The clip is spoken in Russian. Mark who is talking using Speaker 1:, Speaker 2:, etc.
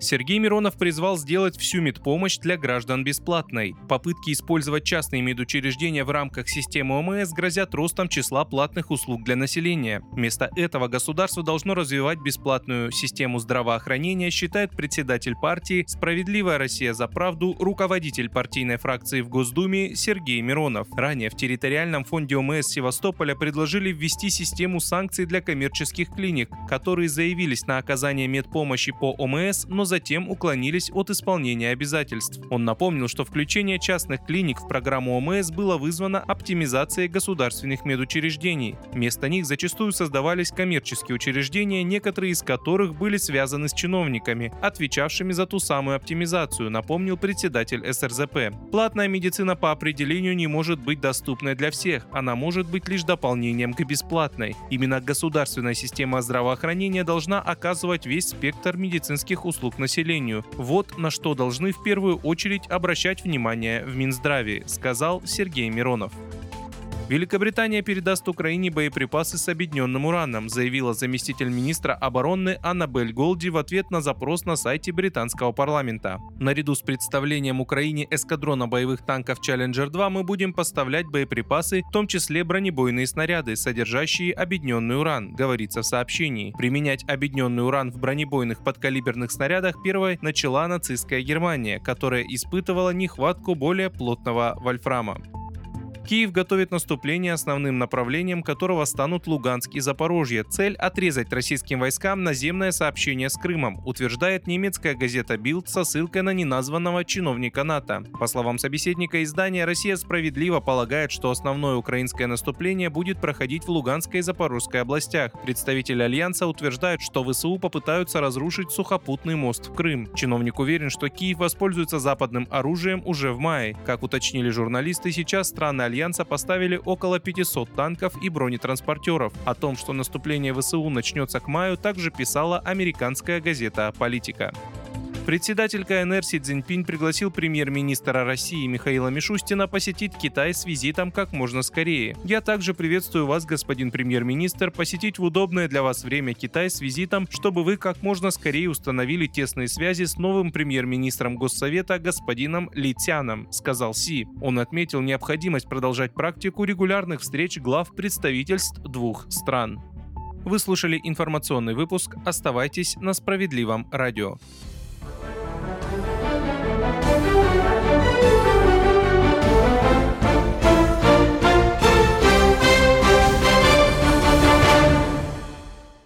Speaker 1: Сергей Миронов призвал сделать всю медпомощь для граждан бесплатной. Попытки использовать частные медучреждения в рамках системы ОМС грозят ростом числа платных услуг для населения. Вместо этого государство должно развивать бесплатную систему здравоохранения, считает председатель партии «Справедливая Россия за правду», руководитель партийной фракции в Госдуме Сергей Миронов. Ранее в территориальном фонде ОМС Севастополя предложили ввести систему санкций для коммерческих клиник, которые заявились на оказание медпомощи по ОМС, но затем уклонились от исполнения обязательств. Он напомнил, что включение частных клиник в программу ОМС было вызвано оптимизацией государственных медучреждений. Вместо них зачастую создавались коммерческие учреждения, некоторые из которых были связаны с чиновниками, отвечавшими за ту самую оптимизацию, напомнил председатель СРЗП. Платная медицина по определению не может быть доступной для всех, она может быть лишь дополнением к бесплатной. Именно государственная система здравоохранения должна оказывать весь спектр медицинских услуг населению. Вот на что должны в первую очередь обращать внимание в Минздраве, сказал Сергей Миронов. Великобритания передаст Украине боеприпасы с объединенным ураном, заявила заместитель министра обороны Аннабель Голди в ответ на запрос на сайте британского парламента. Наряду с представлением Украине эскадрона боевых танков Challenger 2 мы будем поставлять боеприпасы, в том числе бронебойные снаряды, содержащие объединенный уран, говорится в сообщении. Применять объединенный уран в бронебойных подкалиберных снарядах первой начала нацистская Германия, которая испытывала нехватку более плотного вольфрама. Киев готовит наступление, основным направлением которого станут Луганск и Запорожье. Цель – отрезать российским войскам наземное сообщение с Крымом, утверждает немецкая газета Bild со ссылкой на неназванного чиновника НАТО. По словам собеседника издания, Россия справедливо полагает, что основное украинское наступление будет проходить в Луганской и Запорожской областях. Представитель Альянса утверждает, что ВСУ попытаются разрушить сухопутный мост в Крым. Чиновник уверен, что Киев воспользуется западным оружием уже в мае. Как уточнили журналисты, сейчас страны Альянса поставили около 500 танков и бронетранспортеров. О том, что наступление ВСУ начнется к маю, также писала американская газета «Политика». Председатель КНР Си Цзиньпинь пригласил премьер-министра России Михаила Мишустина посетить Китай с визитом как можно скорее. Я также приветствую вас, господин премьер-министр, посетить в удобное для вас время Китай с визитом, чтобы вы как можно скорее установили тесные связи с новым премьер-министром Госсовета господином Ли Цяном, сказал Си. Он отметил необходимость продолжать практику регулярных встреч глав представительств двух стран. Вы слушали информационный выпуск. Оставайтесь на справедливом радио.